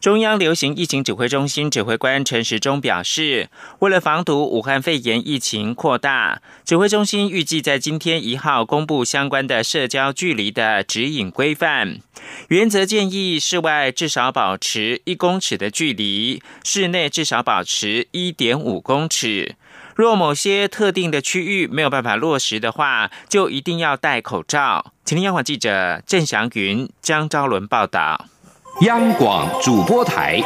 中央流行疫情指挥中心指挥官陈时中表示，为了防堵武汉肺炎疫情扩大，指挥中心预计在今天一号公布相关的社交距离的指引规范。原则建议室外至少保持一公尺的距离，室内至少保持一点五公尺。若某些特定的区域没有办法落实的话，就一定要戴口罩。请听央广记者郑祥云、江昭伦报道。央广主播台，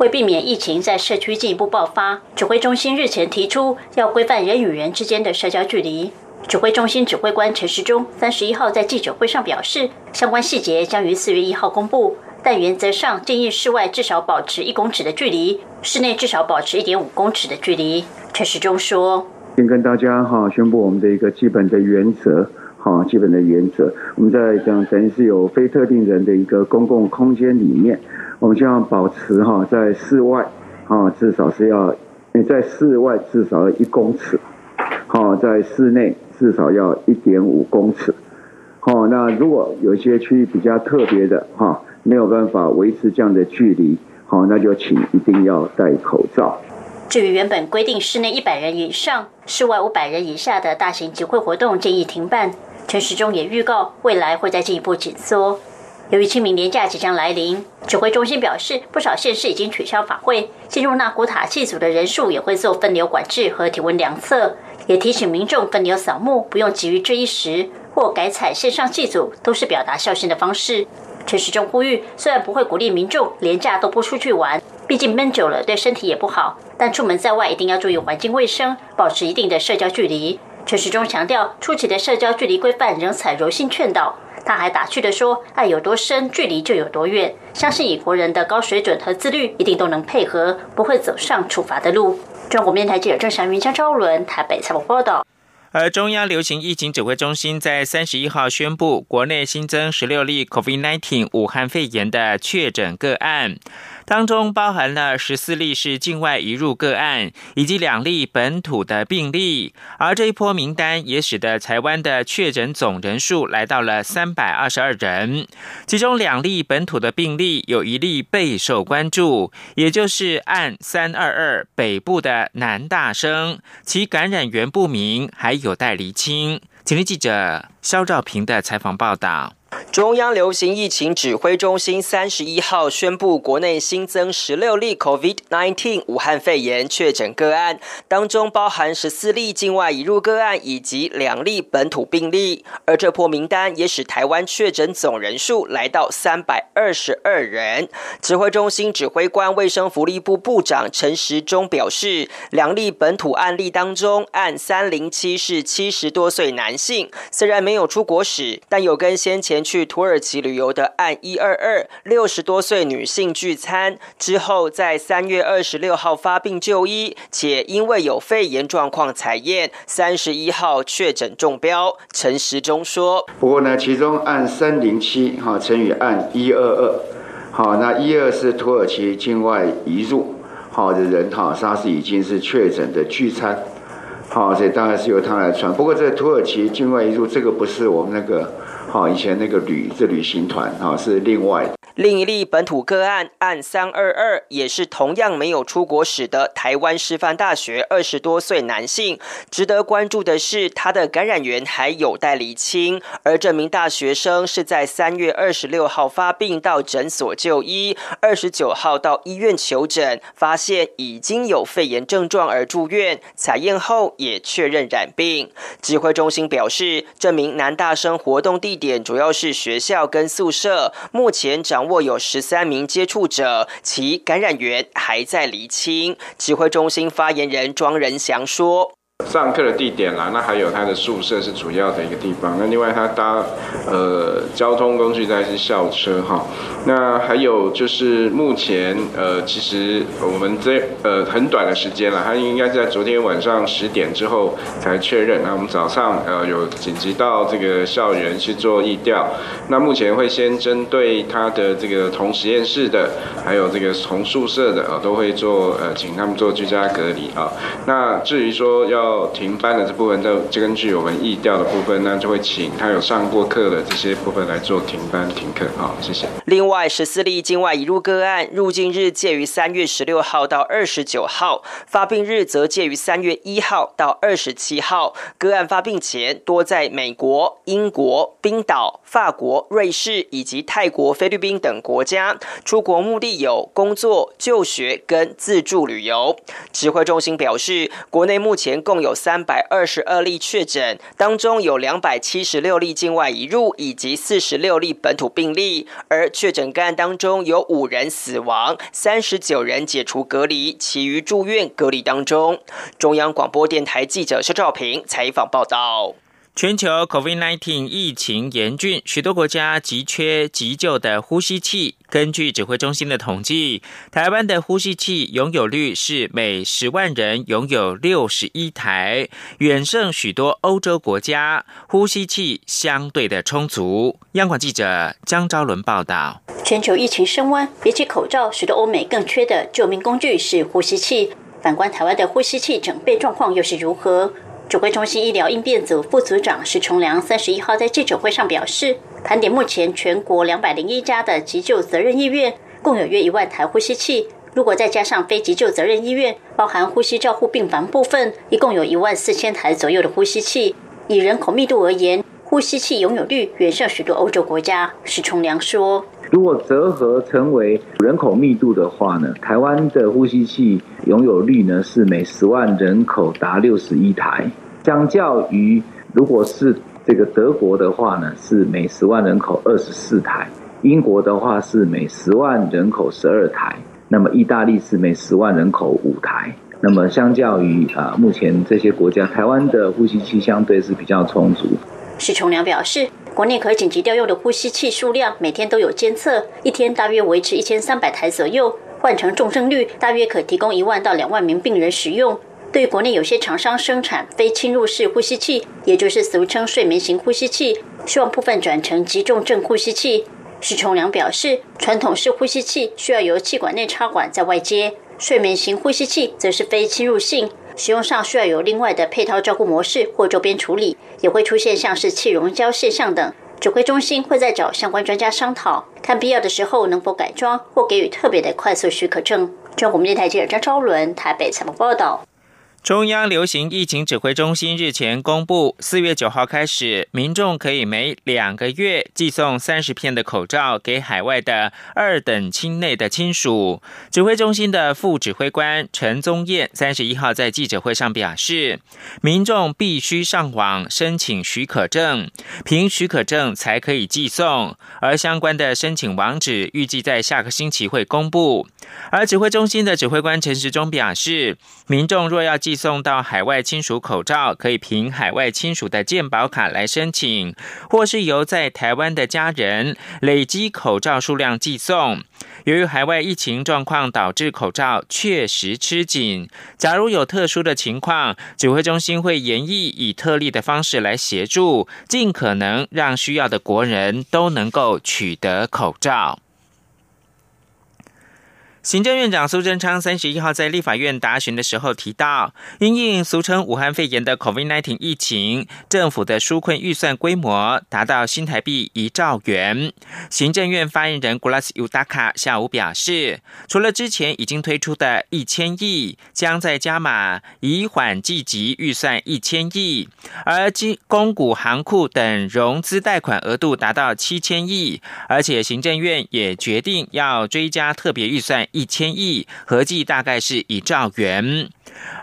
为避免疫情在社区进一步爆发，指挥中心日前提出要规范人与人之间的社交距离。指挥中心指挥官陈时中三十一号在记者会上表示，相关细节将于四月一号公布，但原则上建议室外至少保持一公尺的距离，室内至少保持一点五公尺的距离。陈时中说：“先跟大家哈宣布我们的一个基本的原则。”啊，基本的原则，我们在讲等于是有非特定人的一个公共空间里面，我们希望保持哈，在室外啊，至少是要你在室外至少要一公尺，好，在室内至少要一点五公尺。好，那如果有一些区域比较特别的哈，没有办法维持这样的距离，好，那就请一定要戴口罩。至于原本规定室内一百人以上、室外五百人以下的大型集会活动，建议停办。陈时中也预告，未来会再进一步紧缩。由于清明年假即将来临，指挥中心表示，不少县市已经取消法会，进入纳古塔祭祖的人数也会做分流管制和体温量测。也提醒民众分流扫墓，不用急于这一时，或改采线上祭祖，都是表达孝心的方式。陈时中呼吁，虽然不会鼓励民众连假都不出去玩，毕竟闷久了对身体也不好，但出门在外一定要注意环境卫生，保持一定的社交距离。陈时中强调，初期的社交距离规范仍采柔性劝导。他还打趣的说：“爱有多深，距离就有多远。”相信以国人的高水准和自律，一定都能配合，不会走上处罚的路。中国面台记者郑祥云、江昭伦台北采访报道。而中央流行疫情指挥中心在三十一号宣布，国内新增十六例 COVID-19 武汉肺炎的确诊个案。当中包含了十四例是境外移入个案，以及两例本土的病例，而这一波名单也使得台湾的确诊总人数来到了三百二十二人。其中两例本土的病例，有一例备受关注，也就是案三二二北部的男大生，其感染源不明，还有待厘清。请听记者肖兆平的采访报道。中央流行疫情指挥中心三十一号宣布，国内新增十六例 COVID-19 武汉肺炎确诊个案，当中包含十四例境外移入个案以及两例本土病例。而这破名单也使台湾确诊总人数来到三百二十二人。指挥中心指挥官、卫生福利部部长陈时中表示，两例本土案例当中，案三零七是七十多岁男性，虽然没有出国史，但有跟先前。去土耳其旅游的案一二二六十多岁女性聚餐之后，在三月二十六号发病就医，且因为有肺炎状况采验，三十一号确诊中标。陈时中说：“不过呢，其中案三零七哈乘以案一二二，好，那一二是土耳其境外移入好的人哈，他是已经是确诊的聚餐，好，所以当然是由他来传。不过这土耳其境外移入这个不是我们那个。”好，以前那个旅这旅行团哈是另外。另一例本土个案案三二二，也是同样没有出国史的台湾师范大学二十多岁男性。值得关注的是，他的感染源还有待厘清。而这名大学生是在三月二十六号发病到诊所就医，二十九号到医院求诊，发现已经有肺炎症状而住院，采验后也确认染病。指挥中心表示，这名男大生活动地点主要是学校跟宿舍，目前掌。握有十三名接触者，其感染源还在厘清。指挥中心发言人庄仁祥说：“上课的地点啦，那还有他的宿舍是主要的一个地方。那另外他搭呃交通工具在是校车哈。那还有就是目前呃其实我们这呃很短的时间了，他应该在昨天晚上十点之后才确认。那我们早上呃有紧急到这个校园去做疫调。那目前会先针对他的这个同实验室的，还有这个同宿舍的啊，都会做呃请他们做居家隔离啊。那至于说要要停班的这部分，就根据我们意调的部分，那就会请他有上过课的这些部分来做停班停课。好，谢谢。另外，十四例境外移入个案，入境日介于三月十六号到二十九号，发病日则介于三月一号到二十七号。个案发病前多在美国、英国、冰岛、法国、瑞士以及泰国、菲律宾等国家，出国目的有工作、就学跟自助旅游。指挥中心表示，国内目前共共有三百二十二例确诊，当中有两百七十六例境外移入，以及四十六例本土病例。而确诊个案当中有五人死亡，三十九人解除隔离，其余住院隔离当中。中央广播电台记者肖兆平采访报道。全球 COVID-19 疫情严峻，许多国家急缺急救的呼吸器。根据指挥中心的统计，台湾的呼吸器拥有率是每十万人拥有六十一台，远胜许多欧洲国家，呼吸器相对的充足。央广记者江昭伦报道：全球疫情升温，比起口罩，许多欧美更缺的救命工具是呼吸器。反观台湾的呼吸器整备状况又是如何？指挥中心医疗应变组副组长石崇良三十一号在记者会上表示，盘点目前全国两百零一家的急救责任医院，共有约一万台呼吸器。如果再加上非急救责任医院，包含呼吸照护病房部分，一共有一万四千台左右的呼吸器。以人口密度而言，呼吸器拥有率远胜许多欧洲国家。石崇良说。如果折合成为人口密度的话呢，台湾的呼吸器拥有率呢是每十万人口达六十一台，相较于如果是这个德国的话呢，是每十万人口二十四台，英国的话是每十万人口十二台，那么意大利是每十万人口五台，那么相较于啊目前这些国家，台湾的呼吸器相对是比较充足。史崇良表示。国内可紧急调用的呼吸器数量每天都有监测，一天大约维持一千三百台左右，换成重症率大约可提供一万到两万名病人使用。对于国内有些厂商生产非侵入式呼吸器，也就是俗称睡眠型呼吸器，希望部分转成急重症呼吸器。史崇良表示，传统式呼吸器需要由气管内插管在外接，睡眠型呼吸器则是非侵入性。使用上需要有另外的配套照顾模式或周边处理，也会出现像是气溶胶现象等。指挥中心会再找相关专家商讨，看必要的时候能否改装或给予特别的快速许可证。中国电台记者张昭伦台北采访报道。中央流行疫情指挥中心日前公布，四月九号开始，民众可以每两个月寄送三十片的口罩给海外的二等亲内的亲属。指挥中心的副指挥官陈宗彦三十一号在记者会上表示，民众必须上网申请许可证，凭许可证才可以寄送，而相关的申请网址预计在下个星期会公布。而指挥中心的指挥官陈时中表示，民众若要寄送到海外亲属口罩，可以凭海外亲属的健保卡来申请，或是由在台湾的家人累积口罩数量寄送。由于海外疫情状况导致口罩确实吃紧，假如有特殊的情况，指挥中心会研议以特例的方式来协助，尽可能让需要的国人都能够取得口罩。行政院长苏贞昌三十一号在立法院答询的时候提到，因应俗称武汉肺炎的 COVID-19 疫情，政府的纾困预算规模达到新台币一兆元。行政院发言人 Glas Udaka 下午表示，除了之前已经推出的一千亿，将在加码以缓计急预算一千亿，而金公股行库等融资贷款额度达到七千亿，而且行政院也决定要追加特别预算。一千亿，合计大概是一兆元。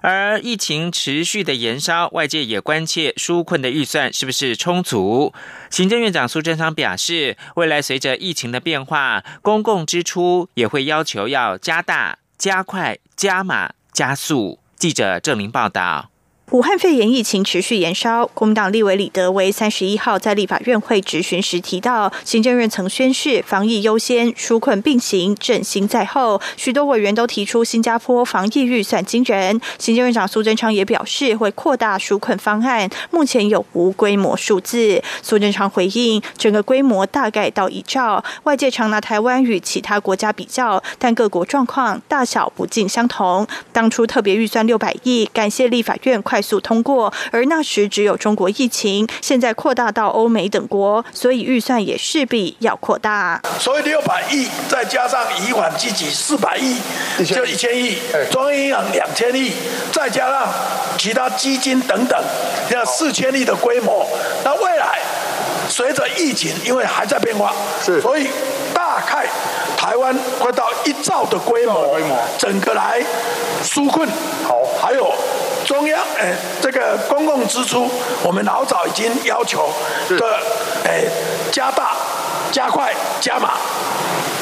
而疫情持续的延烧，外界也关切纾困的预算是不是充足。行政院长苏贞昌表示，未来随着疫情的变化，公共支出也会要求要加大、加快、加码、加速。记者郑明报道。武汉肺炎疫情持续延烧，国民党立委李德威三十一号在立法院会质询时提到，行政院曾宣示防疫优先、纾困并行、振兴在后，许多委员都提出新加坡防疫预算惊人。行政院长苏贞昌也表示会扩大纾困方案，目前有无规模数字？苏贞昌回应，整个规模大概到一兆。外界常拿台湾与其他国家比较，但各国状况大小不尽相同。当初特别预算六百亿，感谢立法院快。速通过，而那时只有中国疫情，现在扩大到欧美等国，所以预算也势必要扩大。所以六百亿再加上以缓积极四百亿，就一千亿，中央银行两千亿，再加上其他基金等等，要四千亿的规模。那未来随着疫情，因为还在变化，是，所以大概台湾快到一兆的规模，整个来纾困，好，还有。中央诶，这个公共支出，我们老早已经要求的诶加大、加快、加码。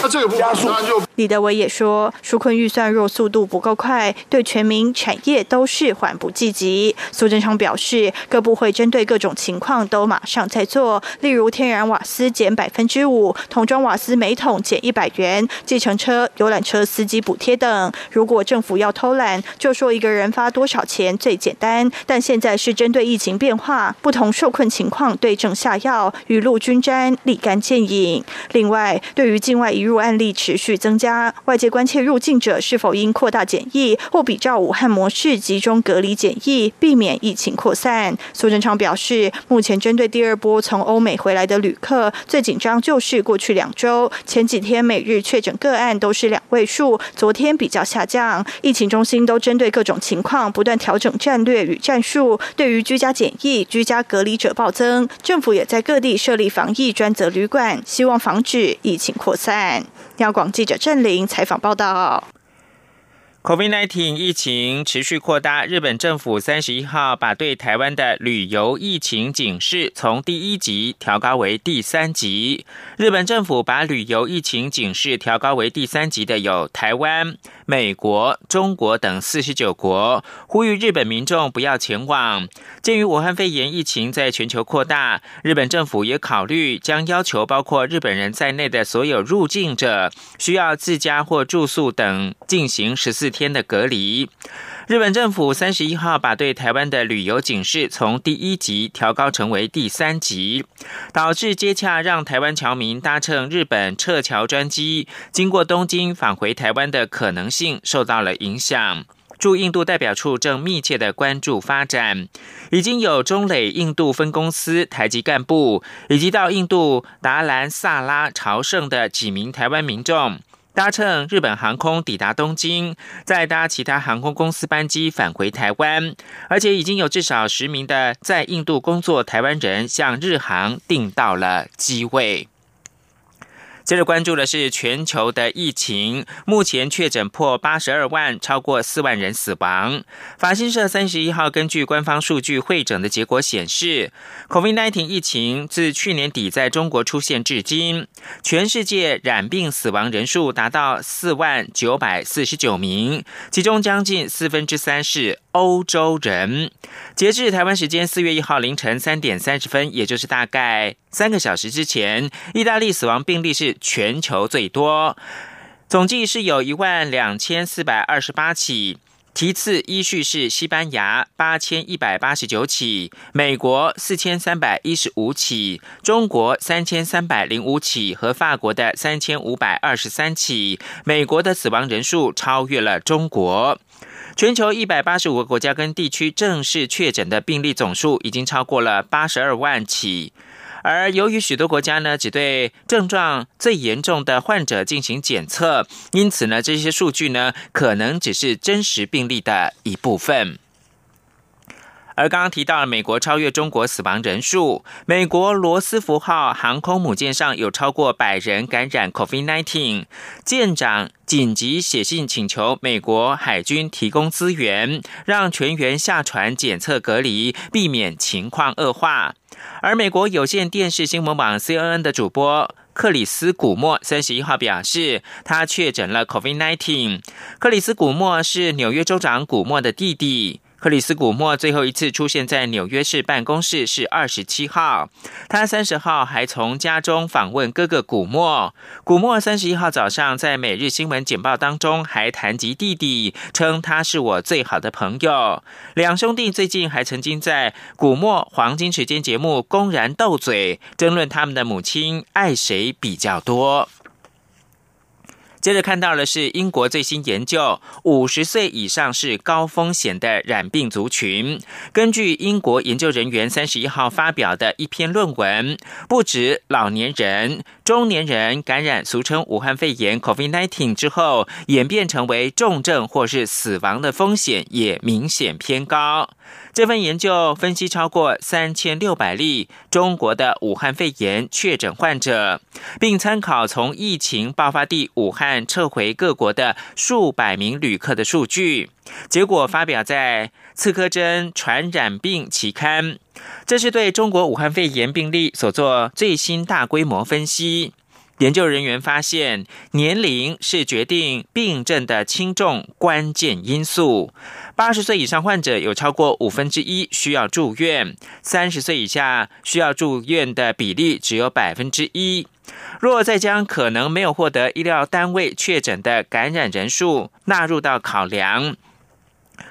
那这个加速就李德伟也说，纾困预算若速度不够快，对全民产业都是缓不济急。苏贞昌表示，各部会针对各种情况都马上在做，例如天然瓦斯减百分之五，桶装瓦斯每桶减一百元，计程车、游览车司机补贴等。如果政府要偷懒，就说一个人发多少钱最简单。但现在是针对疫情变化、不同受困情况对症下药，雨露均沾，立竿见影。另外，对于境外移入案例持续增加，外界关切入境者是否应扩大检疫，或比照武汉模式集中隔离检疫，避免疫情扩散。苏贞昌表示，目前针对第二波从欧美回来的旅客，最紧张就是过去两周，前几天每日确诊个案都是两位数，昨天比较下降。疫情中心都针对各种情况不断调整战略与战术，对于居家检疫、居家隔离者暴增，政府也在各地设立防疫专责旅馆，希望防止疫情扩散。央广记者郑玲采访报道。COVID-19 疫情持续扩大，日本政府三十一号把对台湾的旅游疫情警示从第一级调高为第三级。日本政府把旅游疫情警示调高为第三级的有台湾、美国、中国等四十九国，呼吁日本民众不要前往。鉴于武汉肺炎疫情在全球扩大，日本政府也考虑将要求包括日本人在内的所有入境者需要自家或住宿等进行十四。天的隔离，日本政府三十一号把对台湾的旅游警示从第一级调高成为第三级，导致接洽让台湾侨民搭乘日本撤侨专机经过东京返回台湾的可能性性受到了影响。驻印度代表处正密切的关注发展，已经有中磊印度分公司台籍干部以及到印度达兰萨拉朝圣的几名台湾民众。搭乘日本航空抵达东京，再搭其他航空公司班机返回台湾，而且已经有至少十名的在印度工作台湾人向日航订到了机位。接着关注的是全球的疫情，目前确诊破八十二万，超过四万人死亡。法新社三十一号根据官方数据会诊的结果显示，COVID-19 疫情自去年底在中国出现至今，全世界染病死亡人数达到四万九百四十九名，其中将近四分之三是欧洲人。截至台湾时间四月一号凌晨三点三十分，也就是大概三个小时之前，意大利死亡病例是全球最多，总计是有一万两千四百二十八起，其次依序是西班牙八千一百八十九起，美国四千三百一十五起，中国三千三百零五起和法国的三千五百二十三起，美国的死亡人数超越了中国。全球一百八十五个国家跟地区正式确诊的病例总数已经超过了八十二万起，而由于许多国家呢只对症状最严重的患者进行检测，因此呢这些数据呢可能只是真实病例的一部分。而刚刚提到了美国超越中国死亡人数，美国罗斯福号航空母舰上有超过百人感染 COVID-19，舰长紧急写信请求美国海军提供资源，让全员下船检测隔离，避免情况恶化。而美国有线电视新闻网 CNN 的主播克里斯古默三十一号表示，他确诊了 COVID-19。克里斯古默是纽约州长古默的弟弟。克里斯·古默最后一次出现在纽约市办公室是二十七号，他三十号还从家中访问哥哥古默。古默三十一号早上在《每日新闻简报》当中还谈及弟弟，称他是我最好的朋友。两兄弟最近还曾经在古默黄金时间节目公然斗嘴，争论他们的母亲爱谁比较多。接着看到的是英国最新研究，五十岁以上是高风险的染病族群。根据英国研究人员三十一号发表的一篇论文，不止老年人、中年人感染俗称武汉肺炎 （COVID-19） 之后，演变成为重症或是死亡的风险也明显偏高。这份研究分析超过三千六百例中国的武汉肺炎确诊患者，并参考从疫情爆发地武汉撤回各国的数百名旅客的数据，结果发表在《刺科针传染病期刊》。这是对中国武汉肺炎病例所做最新大规模分析。研究人员发现，年龄是决定病症的轻重关键因素。八十岁以上患者有超过五分之一需要住院，三十岁以下需要住院的比例只有百分之一。若再将可能没有获得医疗单位确诊的感染人数纳入到考量，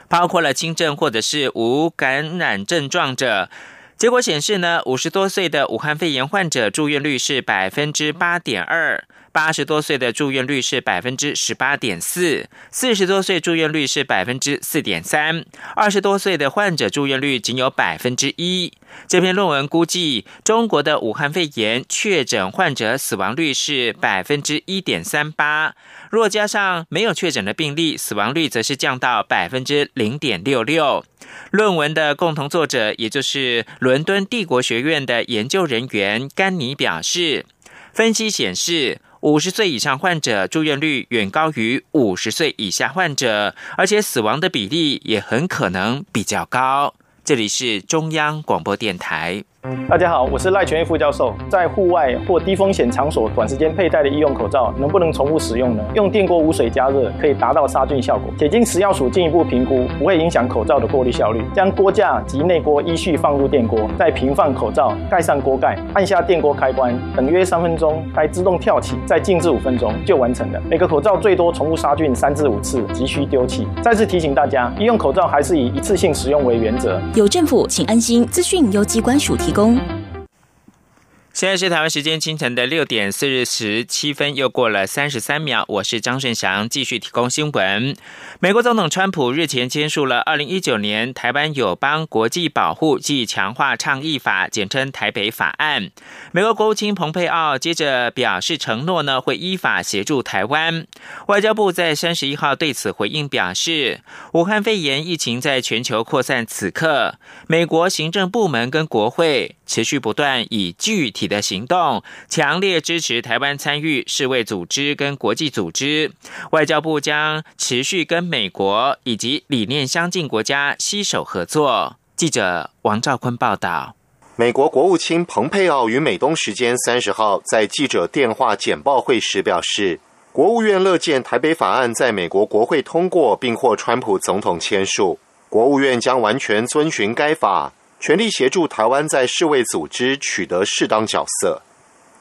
包括了轻症或者是无感染症状者。结果显示呢，五十多岁的武汉肺炎患者住院率是百分之八点二，八十多岁的住院率是百分之十八点四，四十多岁住院率是百分之四点三，二十多岁的患者住院率仅有百分之一。这篇论文估计，中国的武汉肺炎确诊患者死亡率是百分之一点三八，若加上没有确诊的病例，死亡率则是降到百分之零点六六。论文的共同作者，也就是伦敦帝国学院的研究人员甘尼表示，分析显示，五十岁以上患者住院率远高于五十岁以下患者，而且死亡的比例也很可能比较高。这里是中央广播电台。大家好，我是赖全义副教授。在户外或低风险场所短时间佩戴的医用口罩，能不能重复使用呢？用电锅无水加热可以达到杀菌效果。且经食药署进一步评估，不会影响口罩的过滤效率。将锅架及内锅依序放入电锅，再平放口罩，盖上锅盖，按下电锅开关，等约三分钟，该自动跳起，再静置五分钟就完成了。每个口罩最多重复杀菌三至五次，急需丢弃。再次提醒大家，医用口罩还是以一次性使用为原则。有政府，请安心。资讯由机关署提。提供。现在是台湾时间清晨的六点四十七分，又过了三十三秒。我是张顺祥，继续提供新闻。美国总统川普日前签署了二零一九年台湾友邦国际保护暨强化倡议法，简称台北法案。美国国务卿蓬佩奥接着表示承诺呢，会依法协助台湾。外交部在三十一号对此回应表示，武汉肺炎疫情在全球扩散，此刻美国行政部门跟国会持续不断以具体。的行动，强烈支持台湾参与世卫组织跟国际组织。外交部将持续跟美国以及理念相近国家携手合作。记者王兆坤报道。美国国务卿蓬佩奥于美东时间三十号在记者电话简报会时表示，国务院乐见台北法案在美国国会通过，并获川普总统签署。国务院将完全遵循该法。全力协助台湾在世卫组织取得适当角色。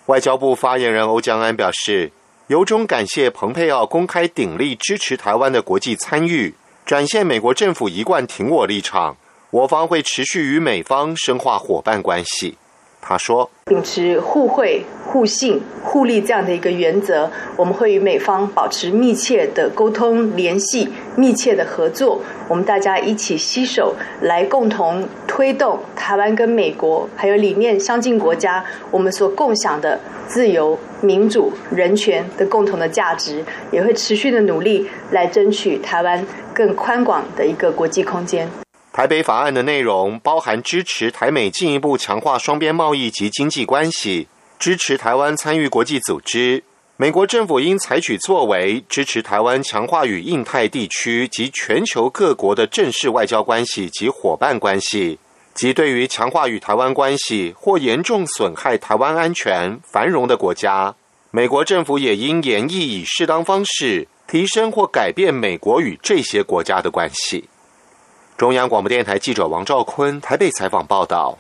外交部发言人欧江安表示，由衷感谢蓬佩奥公开鼎力支持台湾的国际参与，展现美国政府一贯挺我立场。我方会持续与美方深化伙伴关系。他说：“秉持互惠、互信、互利这样的一个原则，我们会与美方保持密切的沟通联系、密切的合作。我们大家一起携手来共同推动台湾跟美国还有理念相近国家我们所共享的自由、民主、人权的共同的价值，也会持续的努力来争取台湾更宽广的一个国际空间。”台北法案的内容包含支持台美进一步强化双边贸易及经济关系，支持台湾参与国际组织。美国政府应采取作为，支持台湾强化与印太地区及全球各国的正式外交关系及伙伴关系，及对于强化与台湾关系或严重损害台湾安全繁荣的国家，美国政府也应严议以适当方式提升或改变美国与这些国家的关系。中央广播电台记者王兆坤台北采访报道。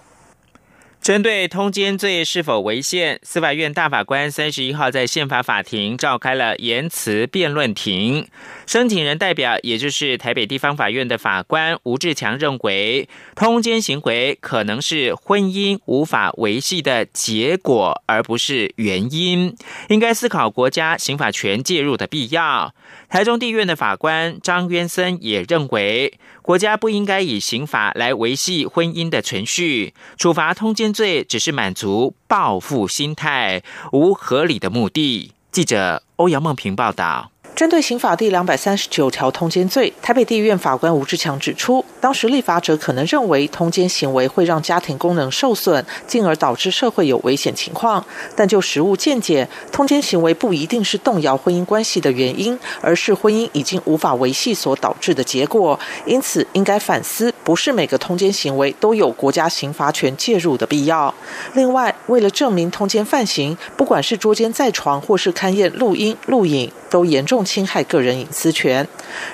针对通奸罪是否违宪，司法院大法官三十一号在宪法法庭召开了言辞辩论庭。申请人代表，也就是台北地方法院的法官吴志强认为，通奸行为可能是婚姻无法维系的结果，而不是原因，应该思考国家刑法权介入的必要。台中地院的法官张渊森也认为，国家不应该以刑法来维系婚姻的存续，处罚通奸罪只是满足报复心态，无合理的目的。记者欧阳梦平报道。针对刑法第两百三十九条通奸罪，台北地院法官吴志强指出，当时立法者可能认为通奸行为会让家庭功能受损，进而导致社会有危险情况。但就实务见解，通奸行为不一定是动摇婚姻关系的原因，而是婚姻已经无法维系所导致的结果。因此，应该反思，不是每个通奸行为都有国家刑罚权介入的必要。另外，为了证明通奸犯行，不管是捉奸在床，或是勘验录音录影，都严重。侵害个人隐私权。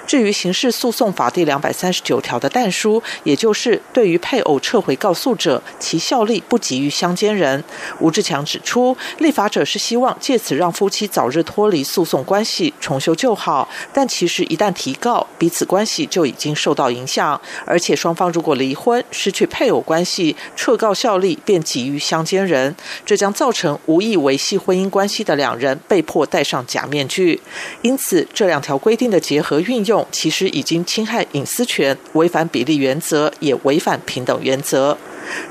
至于刑事诉讼法第两百三十九条的但书，也就是对于配偶撤回告诉者，其效力不及于相奸人。吴志强指出，立法者是希望借此让夫妻早日脱离诉讼关系，重修旧好。但其实一旦提告，彼此关系就已经受到影响。而且双方如果离婚，失去配偶关系，撤告效力便给予相奸人，这将造成无意维系婚姻关系的两人被迫戴上假面具。因此。这两条规定的结合运用，其实已经侵害隐私权，违反比例原则，也违反平等原则。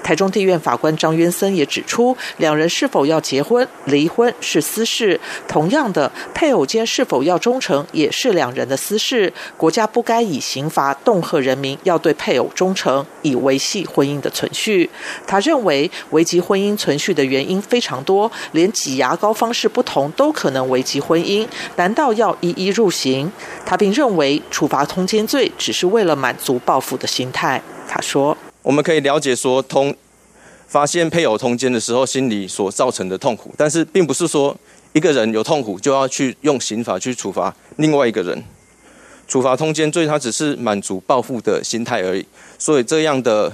台中地院法官张渊森也指出，两人是否要结婚、离婚是私事，同样的，配偶间是否要忠诚也是两人的私事。国家不该以刑罚恫吓人民要对配偶忠诚，以维系婚姻的存续。他认为，危及婚姻存续的原因非常多，连挤牙膏方式不同都可能危及婚姻，难道要一一入刑？他并认为，处罚通奸罪只是为了满足报复的心态。他说。我们可以了解说，通发现配偶通奸的时候，心理所造成的痛苦，但是并不是说一个人有痛苦就要去用刑法去处罚另外一个人。处罚通奸罪，它只是满足报复的心态而已，所以这样的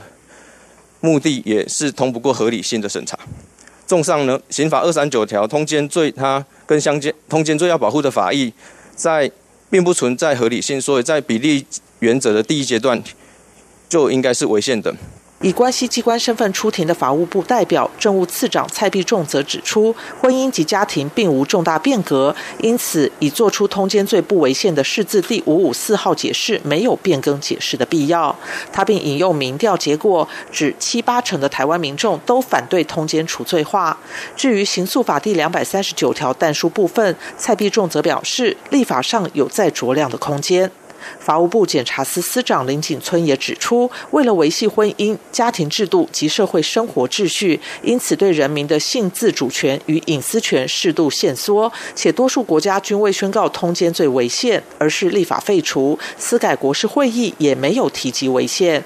目的也是通不过合理性的审查。综上呢，刑法二三九条通奸罪，它跟相奸通奸罪要保护的法益，在并不存在合理性，所以在比例原则的第一阶段。就应该是违宪的。以关系机关身份出庭的法务部代表政务次长蔡必仲则指出，婚姻及家庭并无重大变革，因此已作出通奸罪不违宪的释字第五五四号解释没有变更解释的必要。他并引用民调结果，指七八成的台湾民众都反对通奸除罪化。至于刑诉法第两百三十九条但书部分，蔡必仲则表示，立法上有再酌量的空间。法务部检察司司长林景村也指出，为了维系婚姻、家庭制度及社会生活秩序，因此对人民的性自主权与隐私权适度限缩，且多数国家均未宣告通奸罪违宪，而是立法废除。司改国事会议也没有提及违宪。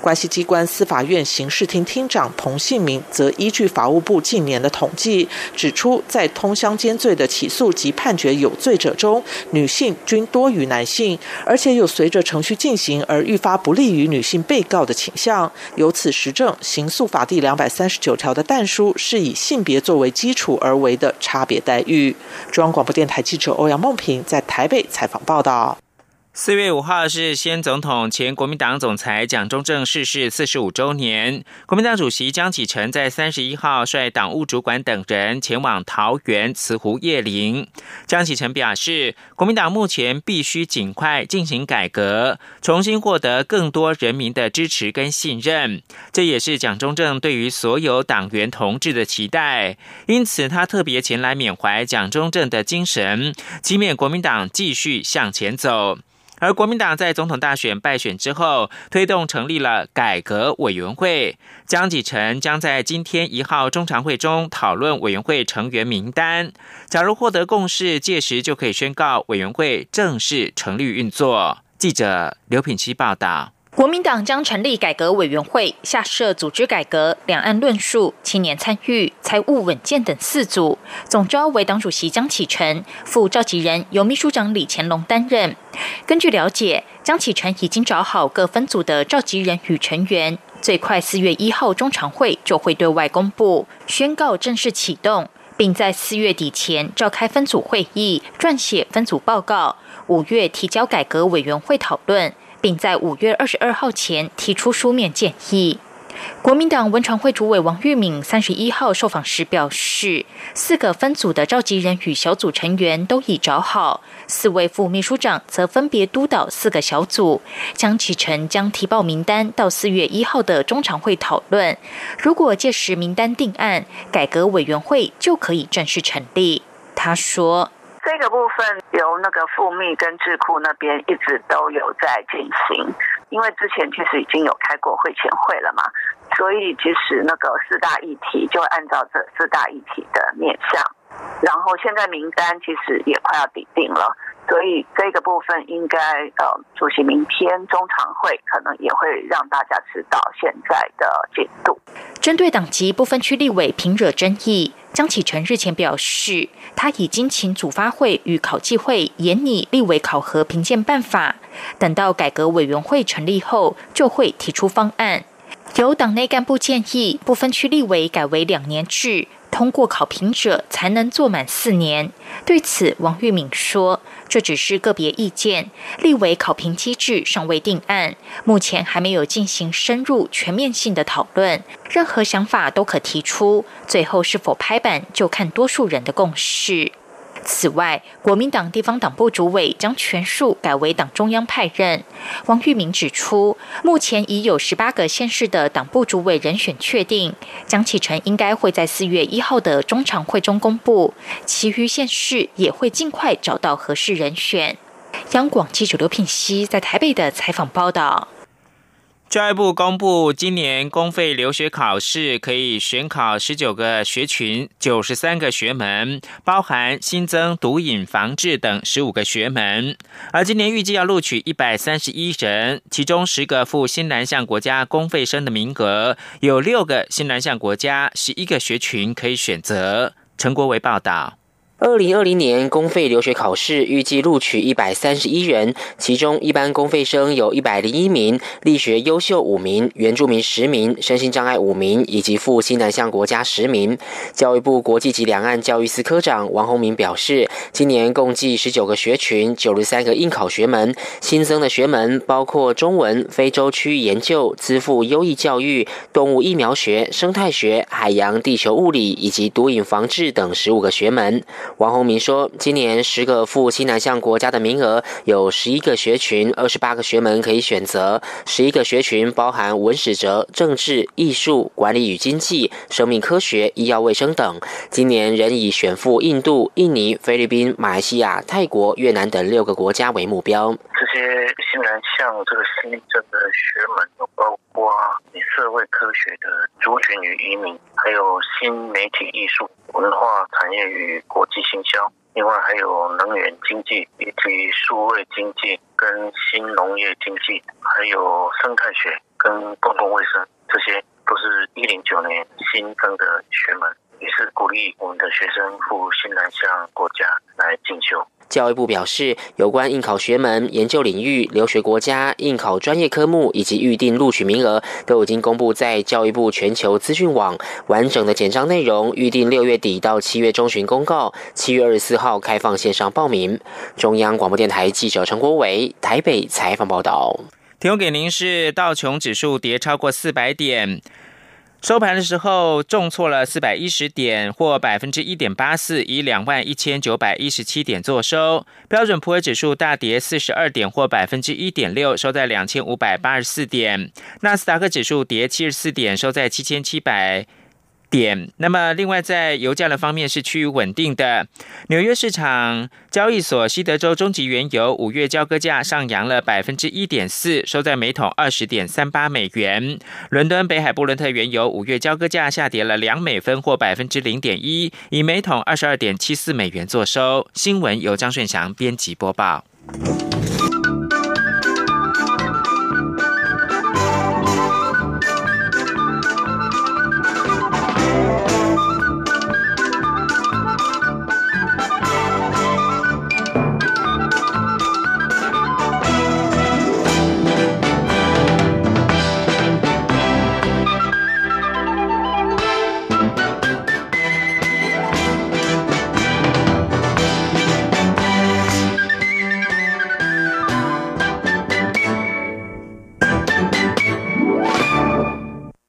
关系机关司法院刑事厅厅长彭信明则依据法务部近年的统计，指出在通相奸罪的起诉及判决有罪者中，女性均多于男性。而且有随着程序进行而愈发不利于女性被告的倾向，由此实证刑诉法第两百三十九条的但书是以性别作为基础而为的差别待遇。中央广播电台记者欧阳梦平在台北采访报道。四月五号是先总统、前国民党总裁蒋中正逝世四十五周年。国民党主席江启臣在三十一号率党务主管等人前往桃园慈湖叶林。江启臣表示，国民党目前必须尽快进行改革，重新获得更多人民的支持跟信任。这也是蒋中正对于所有党员同志的期待。因此，他特别前来缅怀蒋中正的精神，祈勉国民党继续向前走。而国民党在总统大选败选之后，推动成立了改革委员会。江启臣将在今天一号中常会中讨论委员会成员名单。假如获得共识，届时就可以宣告委员会正式成立运作。记者刘品希报道。国民党将成立改革委员会，下设组织改革、两岸论述、青年参与、财务稳健等四组。总召为党主席江启臣，副召集人由秘书长李乾隆担任。根据了解，江启臣已经找好各分组的召集人与成员，最快四月一号中常会就会对外公布，宣告正式启动，并在四月底前召开分组会议，撰写分组报告，五月提交改革委员会讨论。并在五月二十二号前提出书面建议。国民党文传会主委王玉敏三十一号受访时表示，四个分组的召集人与小组成员都已找好，四位副秘书长则分别督导四个小组。江启臣将提报名单到四月一号的中常会讨论。如果届时名单定案，改革委员会就可以正式成立。他说。这个部分由那个富密跟智库那边一直都有在进行，因为之前确实已经有开过会前会了嘛，所以其实那个四大议题就按照这四大议题的面向，然后现在名单其实也快要抵定了。所以这个部分应该呃，主席明天中常会可能也会让大家知道现在的进度。针对党籍不分区立委平惹争议，江启臣日前表示，他已经请组发会与考纪会研拟立委考核评鉴办法，等到改革委员会成立后，就会提出方案。有党内干部建议，不分区立委改为两年制。通过考评者才能做满四年。对此，王玉敏说：“这只是个别意见，立委考评机制尚未定案，目前还没有进行深入全面性的讨论。任何想法都可提出，最后是否拍板就看多数人的共识。”此外，国民党地方党部主委将全数改为党中央派任。王玉明指出，目前已有十八个县市的党部主委人选确定，江启臣应该会在四月一号的中常会中公布，其余县市也会尽快找到合适人选。央广记者刘品熙在台北的采访报道。教育部公布，今年公费留学考试可以选考十九个学群、九十三个学门，包含新增毒瘾防治等十五个学门。而今年预计要录取一百三十一人，其中十个赴新南向国家公费生的名额，有六个新南向国家，十一个学群可以选择。陈国维报道。二零二零年公费留学考试预计录取一百三十一人，其中一般公费生有一百零一名，力学优秀五名，原住民十名，身心障碍五名，以及赴西南向国家十名。教育部国际及两岸教育司科长王宏明表示，今年共计十九个学群，九十三个应考学门，新增的学门包括中文、非洲区域研究、资赋优异教育、动物疫苗学、生态学、海洋地球物理以及毒瘾防治等十五个学门。王宏明说，今年十个赴西南向国家的名额有十一个学群，二十八个学门可以选择。十一个学群包含文史哲、政治、艺术、管理与经济、生命科学、医药卫生等。今年仍以选赴印度、印尼、菲律宾、马来西亚、泰国、越南等六个国家为目标。这些西南向这个新增的学门，包括括社会科学的族群与移民，还有新媒体艺术。文化产业与国际行销，另外还有能源经济以及数位经济跟新农业经济，还有生态学跟公共卫生，这些都是一零九年新增的学门，也是鼓励我们的学生赴新南向国家来进修。教育部表示，有关应考学门、研究领域、留学国家、应考专业科目以及预定录取名额，都已经公布在教育部全球资讯网。完整的简章内容，预定六月底到七月中旬公告，七月二十四号开放线上报名。中央广播电台记者陈国伟台北采访报道。提供给您是道琼指数跌超过四百点。收盘的时候重挫了四百一十点，或百分之一点八四，以两万一千九百一十七点作收。标准普尔指数大跌四十二点，或百分之一点六，收在两千五百八十四点。纳斯达克指数跌七十四点，收在七千七百。点。那么，另外在油价的方面是趋于稳定的。纽约市场交易所西德州中级原油五月交割价上扬了百分之一点四，收在每桶二十点三八美元。伦敦北海布伦特原油五月交割价下跌了两美分或百分之零点一，以每桶二十二点七四美元作收。新闻由张顺祥编辑播报。